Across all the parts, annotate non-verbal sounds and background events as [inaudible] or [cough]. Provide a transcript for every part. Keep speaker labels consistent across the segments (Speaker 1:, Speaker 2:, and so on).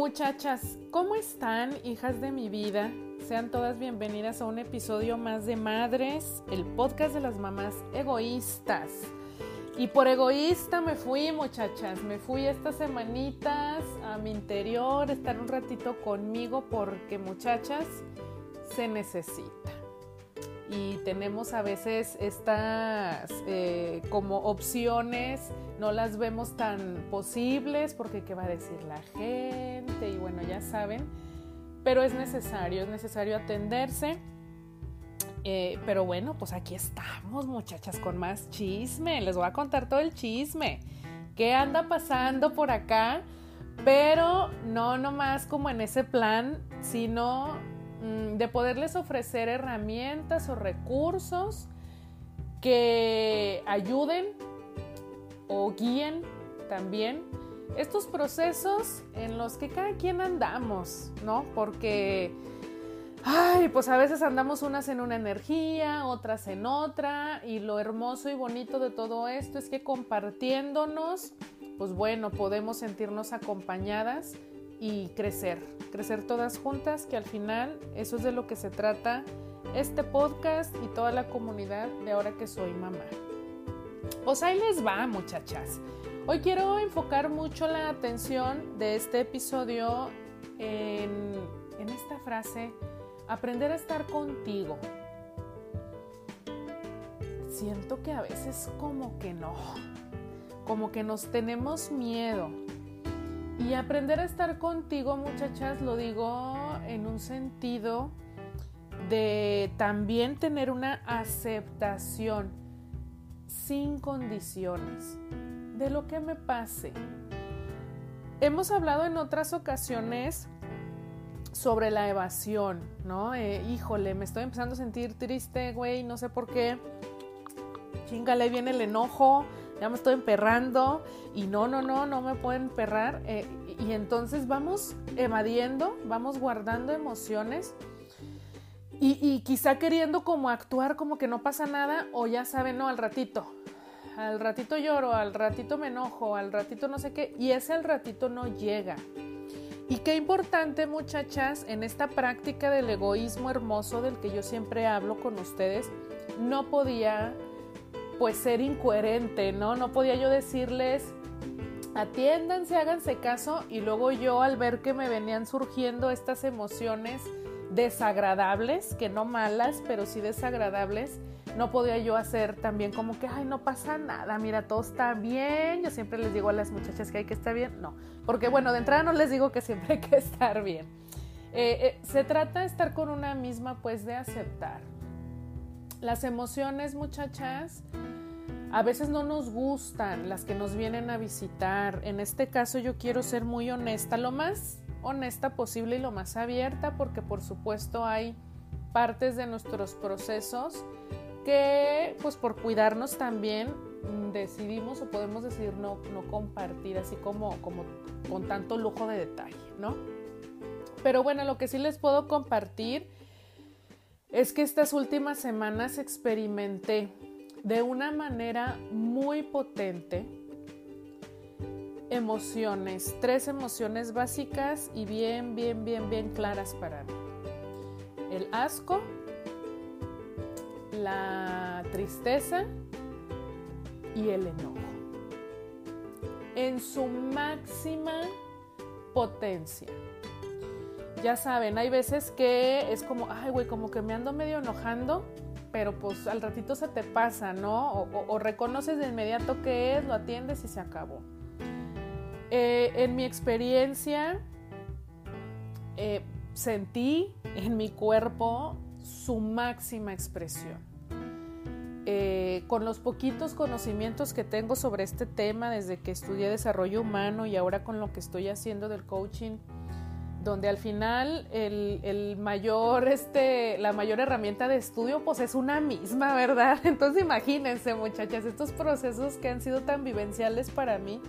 Speaker 1: Muchachas, ¿cómo están, hijas de mi vida? Sean todas bienvenidas a un episodio más de Madres, el podcast de las mamás egoístas. Y por egoísta me fui, muchachas, me fui estas semanitas a mi interior, estar un ratito conmigo porque, muchachas, se necesita y tenemos a veces estas eh, como opciones, no las vemos tan posibles porque qué va a decir la gente y bueno, ya saben, pero es necesario, es necesario atenderse. Eh, pero bueno, pues aquí estamos muchachas con más chisme, les voy a contar todo el chisme. ¿Qué anda pasando por acá? Pero no nomás como en ese plan, sino de poderles ofrecer herramientas o recursos que ayuden o guíen también estos procesos en los que cada quien andamos, ¿no? Porque, ay, pues a veces andamos unas en una energía, otras en otra, y lo hermoso y bonito de todo esto es que compartiéndonos, pues bueno, podemos sentirnos acompañadas y crecer, crecer todas juntas, que al final eso es de lo que se trata este podcast y toda la comunidad de ahora que soy mamá. Pues ahí les va, muchachas. Hoy quiero enfocar mucho la atención de este episodio en, en esta frase, aprender a estar contigo. Siento que a veces como que no, como que nos tenemos miedo y aprender a estar contigo, muchachas, lo digo en un sentido de también tener una aceptación sin condiciones de lo que me pase. Hemos hablado en otras ocasiones sobre la evasión, ¿no? Eh, híjole, me estoy empezando a sentir triste, güey, no sé por qué. Chingale, viene el enojo, ya me estoy emperrando y no, no, no, no me pueden emperrar. Eh, y entonces vamos evadiendo, vamos guardando emociones y, y, quizá queriendo como actuar como que no pasa nada o ya saben, no, al ratito. Al ratito lloro, al ratito me enojo, al ratito no sé qué y ese al ratito no llega. Y qué importante muchachas en esta práctica del egoísmo hermoso del que yo siempre hablo con ustedes, no podía pues ser incoherente, ¿no? No podía yo decirles, atiéndanse, háganse caso y luego yo al ver que me venían surgiendo estas emociones desagradables, que no malas, pero sí desagradables, no podía yo hacer también como que, ay, no pasa nada, mira, todo está bien. Yo siempre les digo a las muchachas que hay que estar bien. No, porque bueno, de entrada no les digo que siempre hay que [laughs] estar bien. Eh, eh, se trata de estar con una misma, pues de aceptar. Las emociones, muchachas, a veces no nos gustan las que nos vienen a visitar. En este caso yo quiero ser muy honesta, lo más honesta posible y lo más abierta, porque por supuesto hay partes de nuestros procesos que pues por cuidarnos también decidimos o podemos decidir no, no compartir así como, como con tanto lujo de detalle, ¿no? Pero bueno, lo que sí les puedo compartir es que estas últimas semanas experimenté de una manera muy potente emociones, tres emociones básicas y bien, bien, bien, bien claras para mí. El asco, la tristeza y el enojo. En su máxima potencia. Ya saben, hay veces que es como, ay, güey, como que me ando medio enojando pero pues al ratito se te pasa, ¿no? O, reconoces de inmediato qué es, lo atiendes y se acabó. Eh, en mi experiencia, eh, sentí en mi cuerpo su máxima expresión. Eh, con los poquitos conocimientos que tengo sobre este tema desde que estudié desarrollo humano y ahora con lo que estoy haciendo del coaching, donde al final el, mayor, este, la mayor herramienta de estudio pues es una misma, ¿verdad? [laughs] Entonces imagínense muchachas, estos procesos que han sido tan vivenciales para mí,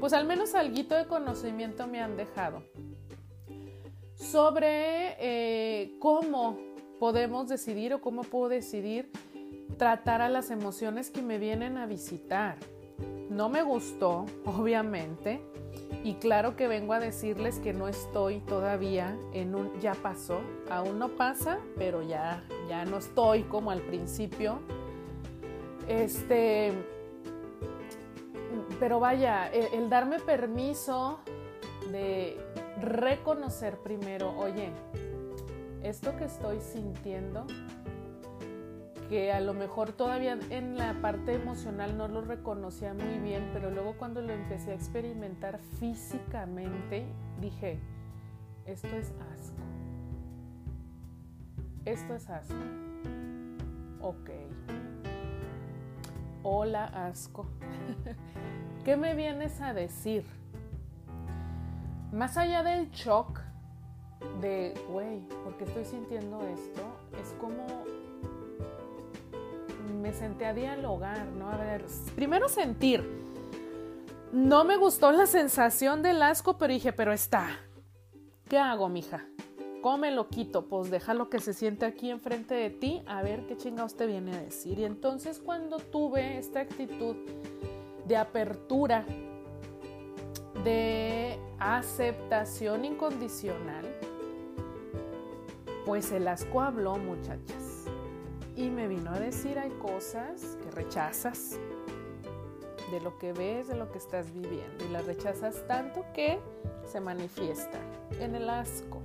Speaker 1: pues al menos algo de conocimiento me han dejado sobre eh, cómo podemos decidir o cómo puedo decidir tratar a las emociones que me vienen a visitar. No me gustó, obviamente, Y claro que vengo a decirles que no estoy todavía en un ya pasó, aún no pasa, pero ya ya no estoy como al principio. Este pero vaya, el, darme permiso de reconocer primero, oye, esto que estoy sintiendo que a lo mejor todavía en la parte emocional no lo reconocía muy bien, pero luego cuando lo empecé a experimentar físicamente, dije, esto es asco. Esto es asco. Ok. Hola, asco. [laughs] ¿Qué me vienes a decir? Más allá del shock de, güey, ¿por qué estoy sintiendo esto? Es como me senté a dialogar, ¿no? A ver, primero sentir. No me gustó la sensación del asco, pero dije, pero está. ¿Qué hago, mija? ¿Cómo lo quito? Pues déjalo que se siente aquí enfrente de ti, a ver qué chinga usted viene a decir. Y entonces cuando tuve esta actitud de apertura, de aceptación incondicional, pues el asco habló, muchachas y me vino a decir hay cosas que rechazas de lo que ves, de lo que estás viviendo y las rechazas tanto que se manifiesta en el asco.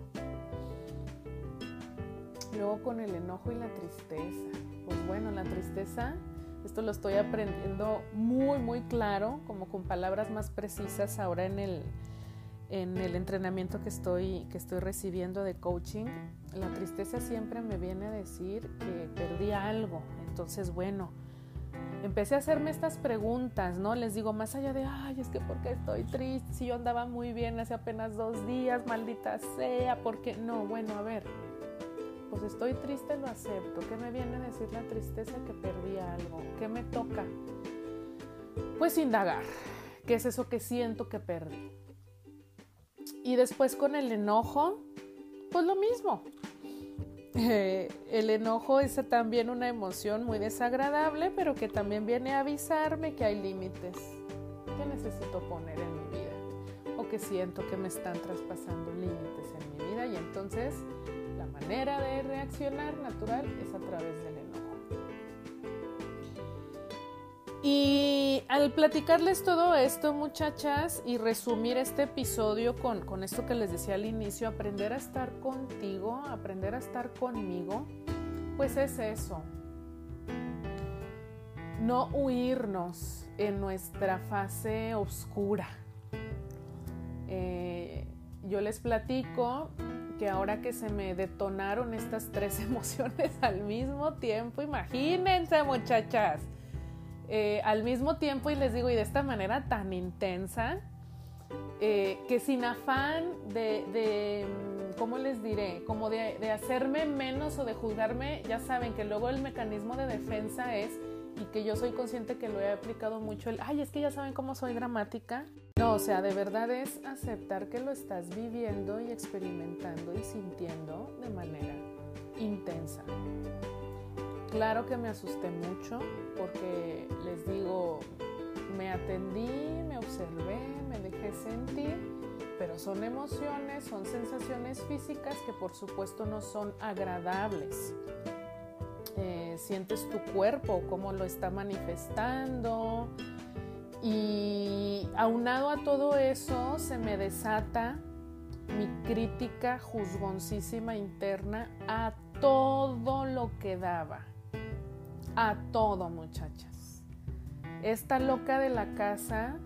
Speaker 1: Luego con el enojo y la tristeza. Pues bueno, la tristeza, esto lo estoy aprendiendo muy, muy claro, como con palabras más precisas ahora en el, en el entrenamiento que estoy, que estoy recibiendo de coaching, la tristeza siempre me viene a decir que perdí algo. Entonces, bueno, empecé a hacerme estas preguntas, ¿no? Les digo, más allá de, ay, es que porque estoy triste, si yo andaba muy bien hace apenas dos días, maldita sea, porque no, bueno, a ver, pues estoy triste, lo acepto. ¿Qué me viene a decir la tristeza que perdí algo? ¿Qué me toca? Pues indagar. ¿Qué es eso que siento que perdí? Y después con el enojo, pues lo mismo. Eh, el enojo es también una emoción muy desagradable, pero que también viene a avisarme que hay límites que necesito poner en mi vida o que siento que me están traspasando límites en mi vida y entonces la manera de reaccionar natural es a través del Y al platicarles todo esto, muchachas, y resumir este episodio con, con, esto que les decía al inicio, aprender a estar contigo, aprender a estar conmigo, pues es eso. No huirnos en nuestra fase oscura. Eh, yo les platico que ahora que se me detonaron estas tres [laughs] emociones al mismo tiempo, imagínense muchachas eh, al mismo tiempo, y les digo, y de esta manera tan intensa, eh, que sin afán de, mm, ¿cómo les diré? Como de, hacerme menos o de juzgarme, ya saben que luego el mecanismo de defensa es, y que yo soy consciente que lo he aplicado mucho, el, ay, es que ya saben cómo soy dramática. No, o sea, de verdad es aceptar que lo estás viviendo y experimentando y sintiendo de manera intensa. Claro que me asusté mucho porque les digo, me atendí, me observé, me dejé sentir, pero son emociones, son sensaciones físicas que por supuesto no son agradables. Eh, sientes tu cuerpo, cómo lo está manifestando y aunado a todo eso se me desata mi crítica juzgoncísima interna a todo lo que daba a todo, muchachas. Esta loca de la casa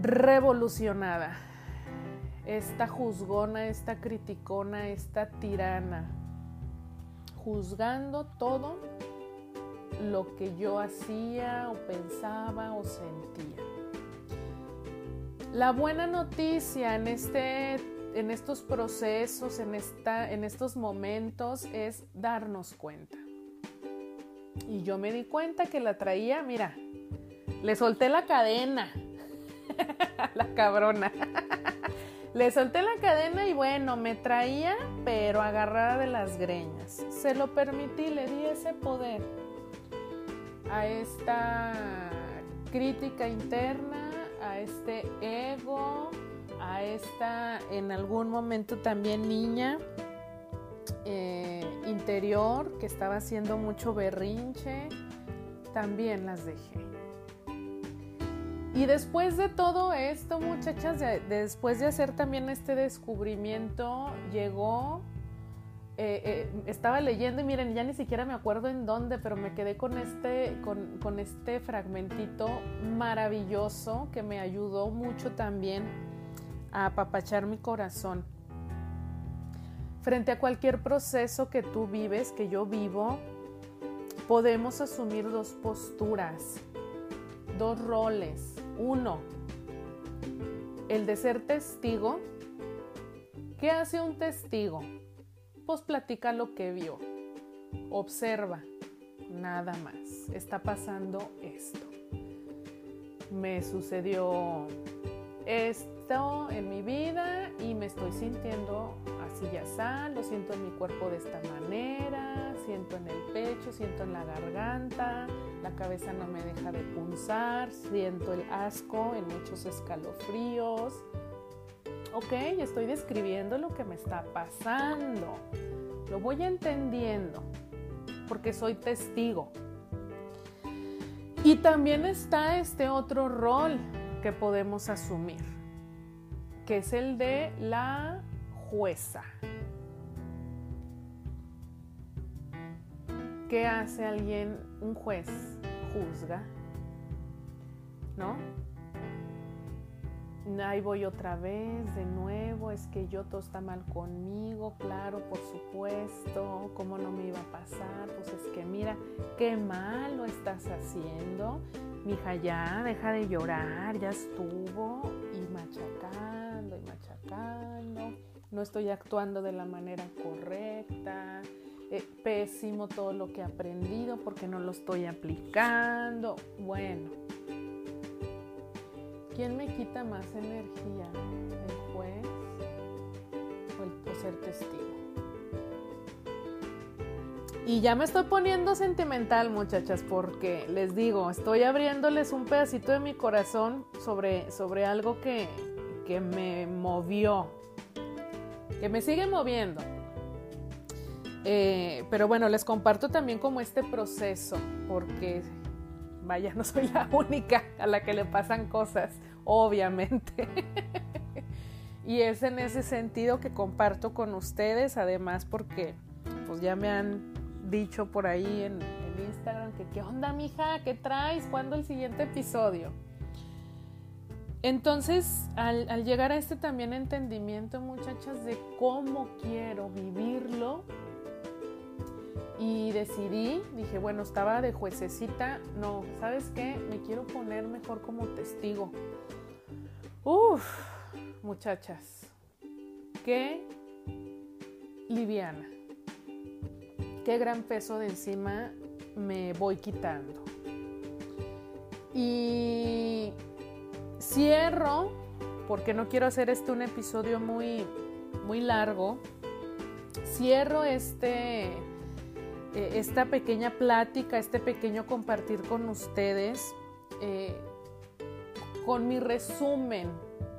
Speaker 1: revolucionada. Esta juzgona, esta criticona, esta tirana. Juzgando todo lo que yo hacía o pensaba o sentía. La buena noticia en, este, en estos procesos, en, esta, en estos momentos, es darnos cuenta. Y yo me di cuenta que la traía, mira, le solté la cadena. [laughs] la cabrona. [laughs] le solté la cadena y bueno, me traía, pero agarrada de las greñas. Se lo permití, le di ese poder a esta crítica interna, a este ego, a esta en algún momento también niña eh, interior que estaba haciendo mucho berrinche, también las dejé. Y después de todo esto, muchachas, después de hacer también este descubrimiento, llegó, eh, eh, estaba leyendo y miren, ya ni siquiera me acuerdo en dónde, pero me quedé con este, con, con este fragmentito maravilloso que me ayudó mucho también a apapachar mi corazón. Frente a cualquier proceso que tú vives, que yo vivo, podemos asumir dos posturas, dos roles. Uno, el de ser testigo. ¿Qué hace un testigo? Pues platica lo que vio, observa, nada más. Está pasando esto. Me sucedió esto en mi vida y me estoy sintiendo lo siento en mi cuerpo de esta manera, siento en el pecho, siento en la garganta, la cabeza no me deja de punzar, siento el asco en muchos escalofríos. Ok, estoy describiendo lo que me está pasando. Lo voy entendiendo porque soy testigo. Y también está este otro rol que podemos asumir, que es el de la jueza. ¿Qué hace alguien, un juez? Juzga, ¿no? Ahí voy otra vez, de nuevo, es que yo todo está mal conmigo, claro, por supuesto, ¿cómo no me iba a pasar? Pues es que mira, qué mal lo estás haciendo, mija, ya, deja de llorar, ya estuvo, y machacando, y machacando, no estoy actuando de la manera correcta, eh, pésimo todo lo que he aprendido porque no lo estoy aplicando. Bueno, ¿quién me quita más energía? ¿El juez o el ser testigo? Y ya me estoy poniendo sentimental, muchachas, porque les digo, estoy abriéndoles un pedacito de mi corazón sobre, sobre algo que, que me movió, que me sigue moviendo. Eh, pero bueno, les comparto también como este proceso, porque vaya, no soy la [laughs] única a la que le pasan cosas, obviamente. [laughs] y es en ese sentido que comparto con ustedes, además porque pues ya me han dicho por ahí en, en Instagram que qué onda, mija, qué traes, ¿cuándo el siguiente episodio? Entonces, al, llegar a este también entendimiento, muchachas, de cómo quiero vivirlo, y decidí, dije, bueno, estaba de juececita, no, ¿sabes qué? Me quiero poner mejor como testigo. Uf, muchachas, qué liviana, qué gran peso de encima me voy quitando. Y cierro, porque no quiero hacer este un episodio muy, muy largo, cierro este eh, esta pequeña plática, este pequeño compartir con ustedes, eh, con mi resumen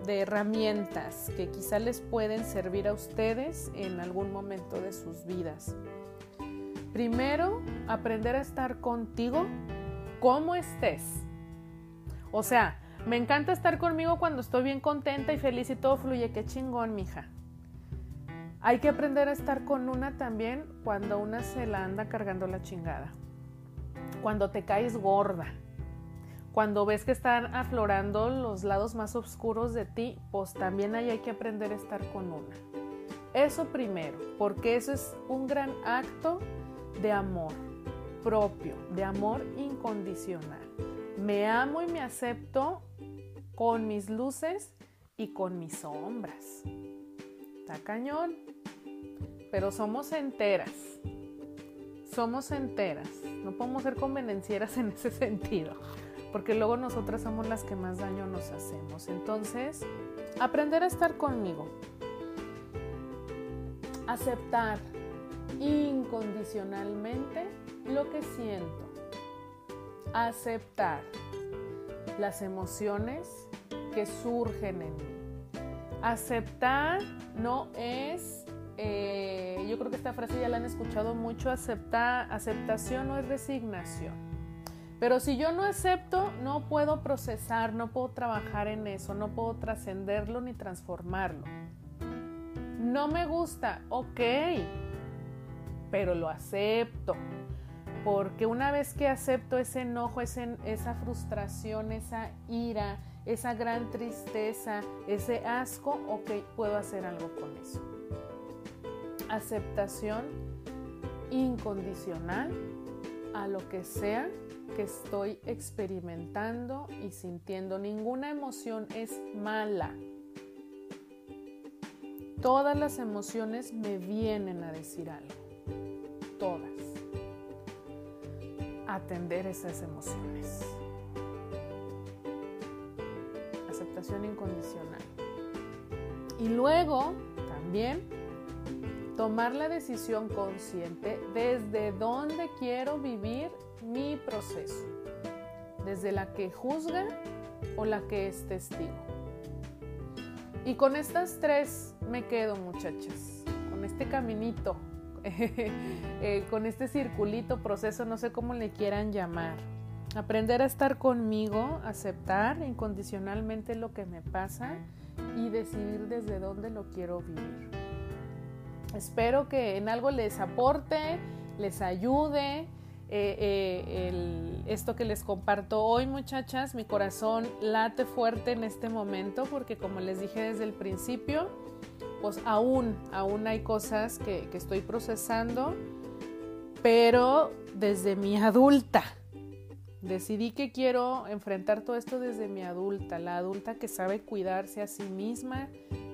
Speaker 1: de herramientas que quizá les pueden servir a ustedes en algún momento de sus vidas. Primero, aprender a estar contigo como estés. O sea, me encanta estar conmigo cuando estoy bien contenta y feliz y todo fluye. Qué chingón, mija. Hay que aprender a estar con una también cuando una se la anda cargando la chingada. Cuando te caes gorda. Cuando ves que están aflorando los lados más oscuros de ti, pues también ahí hay que aprender a estar con una. Eso primero, porque eso es un gran acto de amor propio, de amor incondicional. Me amo y me acepto con mis luces y con mis sombras. Está cañón pero somos enteras. Somos enteras. No podemos ser convenencieras [laughs] en ese sentido, porque luego nosotras somos las que más daño nos hacemos. Entonces, aprender a estar conmigo. Aceptar incondicionalmente lo que siento. Aceptar las emociones que surgen en mí. Aceptar no es, eh, yo creo que esta frase ya la han escuchado mucho, aceptar, aceptación no es resignación. Pero si yo no acepto, no puedo procesar, no puedo trabajar en eso, no puedo trascenderlo ni transformarlo. No me gusta, ok, pero lo acepto. Porque una vez que acepto ese enojo, esa frustración, esa ira, esa gran tristeza, ese asco, ok, puedo hacer algo con eso. Aceptación incondicional a lo que sea que estoy experimentando y sintiendo. Ninguna emoción es mala. Todas las emociones me vienen a decir algo. Todas. Atender esas emociones. Aceptación incondicional. Y luego también tomar la decisión consciente desde dónde quiero vivir mi proceso, desde la que juzga o la que es testigo. Y con estas tres me quedo, muchachas, con este caminito, [laughs] eh, con este circulito, proceso, no sé cómo le quieran llamar. Aprender a estar conmigo, aceptar incondicionalmente lo que me pasa y decidir desde dónde lo quiero vivir. Espero que en algo les aporte, les ayude eh, eh, esto que les comparto hoy, muchachas. Mi corazón late fuerte en este momento porque como les dije desde el principio, pues aún, aún hay cosas que, que estoy procesando, pero desde mi adulta. Decidí que quiero enfrentar todo esto desde mi adulta, la adulta que sabe cuidarse a sí misma,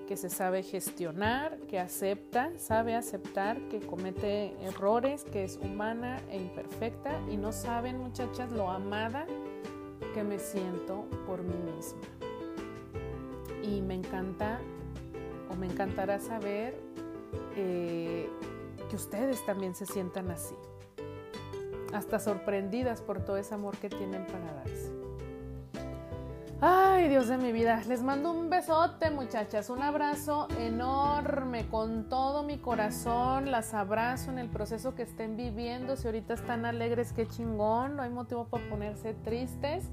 Speaker 1: que se sabe gestionar, que acepta, sabe aceptar, que comete errores, que es humana e imperfecta y no saben muchachas lo amada que me siento por mí misma. Y me encanta o me encantará saber eh, que ustedes también se sientan así, hasta sorprendidas por todo ese amor que tienen para darse. Ay, Dios de mi vida. Les mando un besote, muchachas. Un abrazo enorme con todo mi corazón. Las abrazo en el proceso que estén viviendo. Si ahorita están alegres, qué chingón. No hay motivo para ponerse tristes.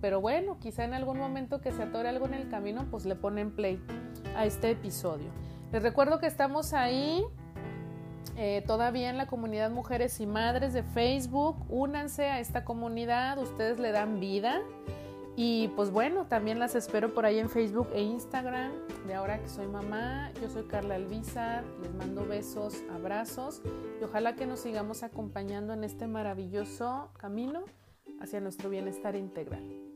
Speaker 1: Pero bueno, quizá en algún momento que se atore algo en el camino, pues le ponen play a este episodio. Les recuerdo que estamos ahí eh, todavía en la comunidad Mujeres y Madres de Facebook. Únanse a esta comunidad. Ustedes le dan vida. Y pues bueno, también las espero por ahí en Facebook e Instagram. De ahora que soy mamá, yo soy Carla Elvisa, les mando besos, abrazos y ojalá que nos sigamos acompañando en este maravilloso camino hacia nuestro bienestar integral.